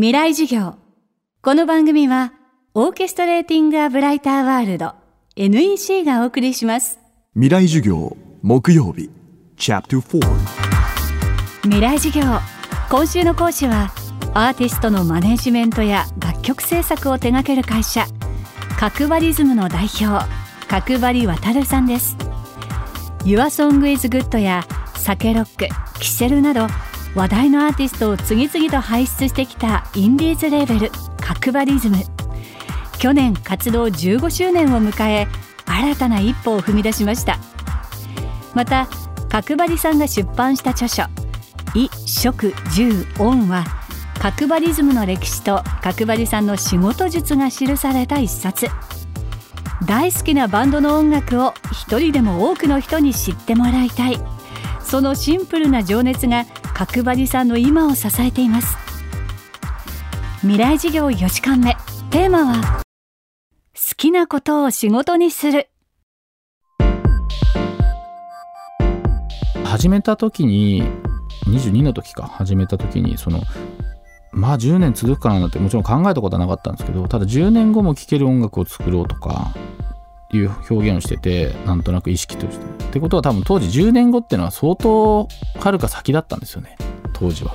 未来授業。この番組はオーケストレーティング・ア・ブライター・ワールド NEC がお送りします。未来授業木曜日チャプター未来授業。今週の講師はアーティストのマネジメントや楽曲制作を手掛ける会社角張リズムの代表角張渉さんです。Your Song is Good やサケロックキセルなど話題のアーティストを次々と輩出してきたインディーズレーベル角張リズム。去年活動15周年を迎え新たな一歩を踏み出しました。また角張さんが出版した著書「衣食住音」は角張リズムの歴史と角張さんの仕事術が記された一冊。大好きなバンドの音楽を一人でも多くの人に知ってもらいたい。そのシンプルな情熱が角張さんの今を支えています。未来事業4時間目。テーマは好きなことを仕事にする。始めた時に22の時か。始めた時にそのまあ10年続くかなってもちろん考えたことはなかったんですけどただ10年後も聴ける音楽を作ろうとかいう表現をしててなんとなく意識として。ってことは多分当時10年後っていうのは相当はるか先だったんですよね。当時は。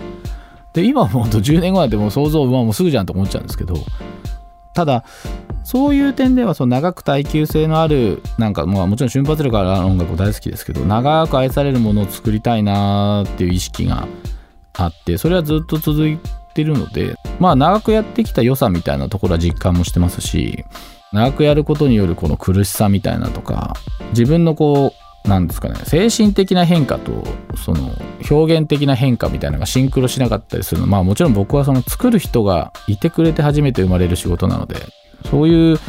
で今思うと10年後なんてもう想像はもうすぐじゃんと思っちゃうんですけど。ただそういう点ではその長く耐久性のあるなんかまあもちろん瞬発力ある音楽大好きですけど長く愛されるものを作りたいなっていう意識があってそれはずっと続いてるのでまあ長くやってきた良さみたいなところは実感もしてますし長くやることによるこの苦しさみたいなとか自分のこうなんですかね精神的な変化とその表現的な変化みたいなのがシンクロしなかったりするのまあもちろん僕はその作る人がいてくれて初めて生まれる仕事なのでそういう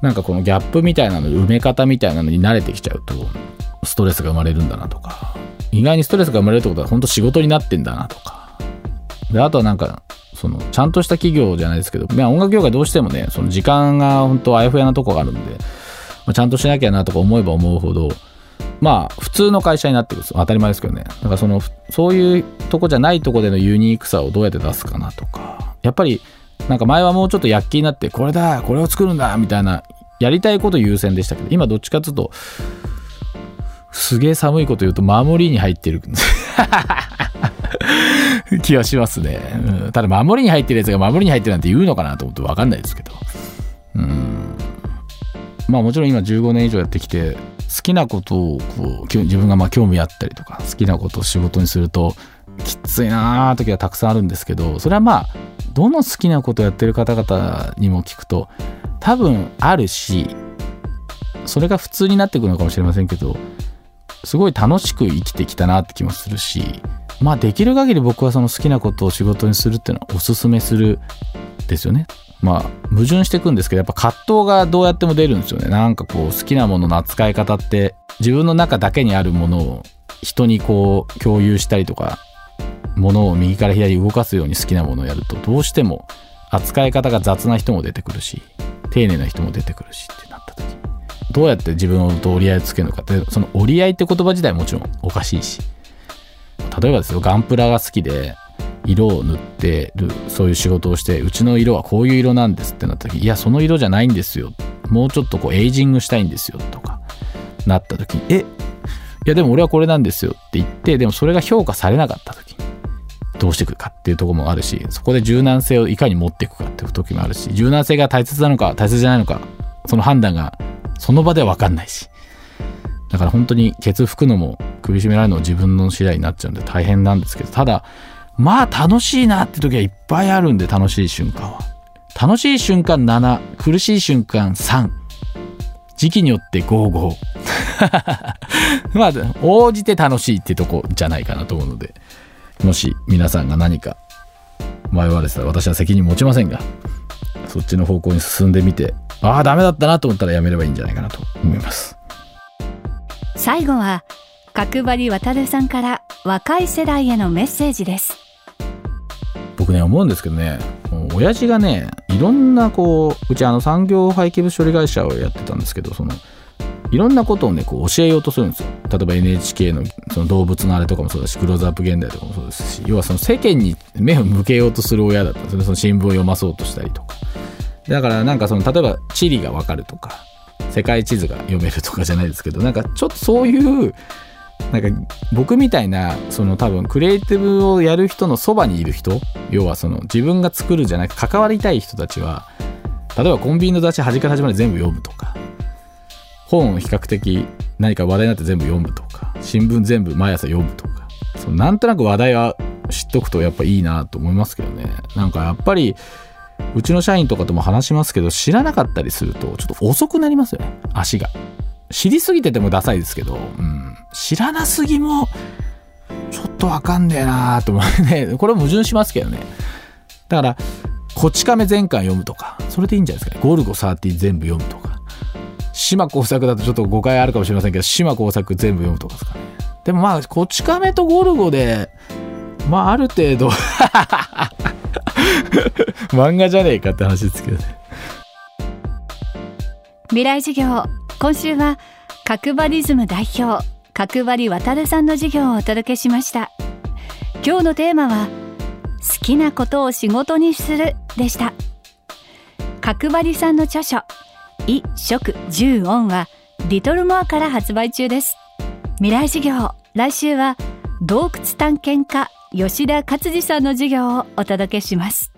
なんかこのギャップみたいなの埋め方みたいなのに慣れてきちゃうとストレスが生まれるんだなとか意外にストレスが生まれるってことは本当仕事になってんだなとか。であとはなんかそのちゃんとした企業じゃないですけど、まあ、音楽業界どうしてもねその時間が本当あやふやなとこがあるんで、まあ、ちゃんとしなきゃなとか思えば思うほどまあ普通の会社になってくる当たり前ですけどね。だからそのそういうとこじゃないとこでのユニークさをどうやって出すかなとか。やっぱりなんか前はもうちょっと躍起になってこれだこれを作るんだみたいなやりたいこと優先でしたけど今どっちかっていうとすげえ寒いこと言うと守りに入ってる 気はしますね、うん、ただ守りに入ってるやつが守りに入ってるなんて言うのかなと思って分かんないですけど。うん。まあもちろん今15年以上やってきて好きなことをこう自分がまあ興味あったりとか好きなことを仕事にするときついなー時はたくさんあるんですけどそれはまあどの好きなことをやってる方々にも聞くと多分あるしそれが普通になってくるのかもしれませんけどすごい楽しく生きてきたなって気もするしまあできる限り僕はその好きなことを仕事にするっていうのはおすすめするですよね。まあ矛盾していくんですけどやっぱ葛藤がどうやっても出るんですよね。なんかこう好きなものの扱い方って自分の中だけにあるものを人にこう共有したりとかものを右から左に動かすように好きなものをやるとどうしても扱い方が雑な人も出てくるし丁寧な人も出てくるしってなった時どうやって自分と折り合いをつけるのかってその折り合いって言葉自体もちろんおかしいし。例えばですよガンプラが好きで色を塗ってるそういう仕事をしてうちの色はこういう色なんですってなった時いやその色じゃないんですよ。もうちょっとこうエイジングしたいんですよとかなった時にえ？いやでも俺はこれなんですよって言ってでもそれが評価されなかった時どうしていくかっていうとこもあるしそこで柔軟性をいかに持っていくかっていう時もあるし柔軟性が大切なのか大切じゃないのかその判断がその場では分かんないし。だから本当にケツ拭くのも首絞められるのも自分の次第になっちゃうんで大変なんですけど。ただまあ楽しいなって時はいっぱいあるんで楽しい瞬間は。楽しい瞬間7苦しい瞬間3時期によって55 まあ応じて楽しいってとこじゃないかなと思うので。もし皆さんが何か迷われてたら私は責任持ちませんがそっちの方向に進んでみてああダメだったなと思ったらやめればいいんじゃないかなと思います。最後は角張渉さんから若い世代へのメッセージです。僕ね思うんですけどね親父がねいろんなこううちあの産業廃棄物処理会社をやってたんですけどそのいろんなことをねこう教えようとするんですよ。例えば NHK のその動物のあれとかもそうだしクローズアップ現代とかもそうですし要はその世間に目を向けようとする親だったんですよね。その新聞を読まそうとしたりとかだからなんかその例えば地理がわかるとか世界地図が読めるとかじゃないですけどなんかちょっとそういうなんか僕みたいなその多分クリエイティブをやる人のそばにいる人要はその自分が作るじゃなく関わりたい人たちは例えばコンビニの雑誌端から端まで全部読むとか本を比較的何か話題になって全部読むとか新聞全部毎朝読むとかそうなんとなく話題は知っとくとやっぱいいなと思いますけどね。なんかやっぱりうちの社員とかとも話しますけど知らなかったりするとちょっと遅くなりますよね。足が。知りすぎててもダサいですけど、うん、知らなすぎもちょっとわかんねえなーと思うね。これ矛盾しますけどね。だからこち亀全巻読むとかそれでいいんじゃないですかね。ゴルゴ13全部読むとか。島工作だとちょっと誤解あるかもしれませんけど島工作全部読むとかですかね。でもまあこち亀とゴルゴでまあある程度 漫画じゃねえかって話ですけどね。未来授業。今週は角張リズム代表角張渡さんの授業をお届けしました。今日のテーマは好きなことを仕事にするでした。角張さんの著書衣食住音はリトルモアから発売中です。未来授業来週は洞窟探検家吉田勝次さんの授業をお届けします。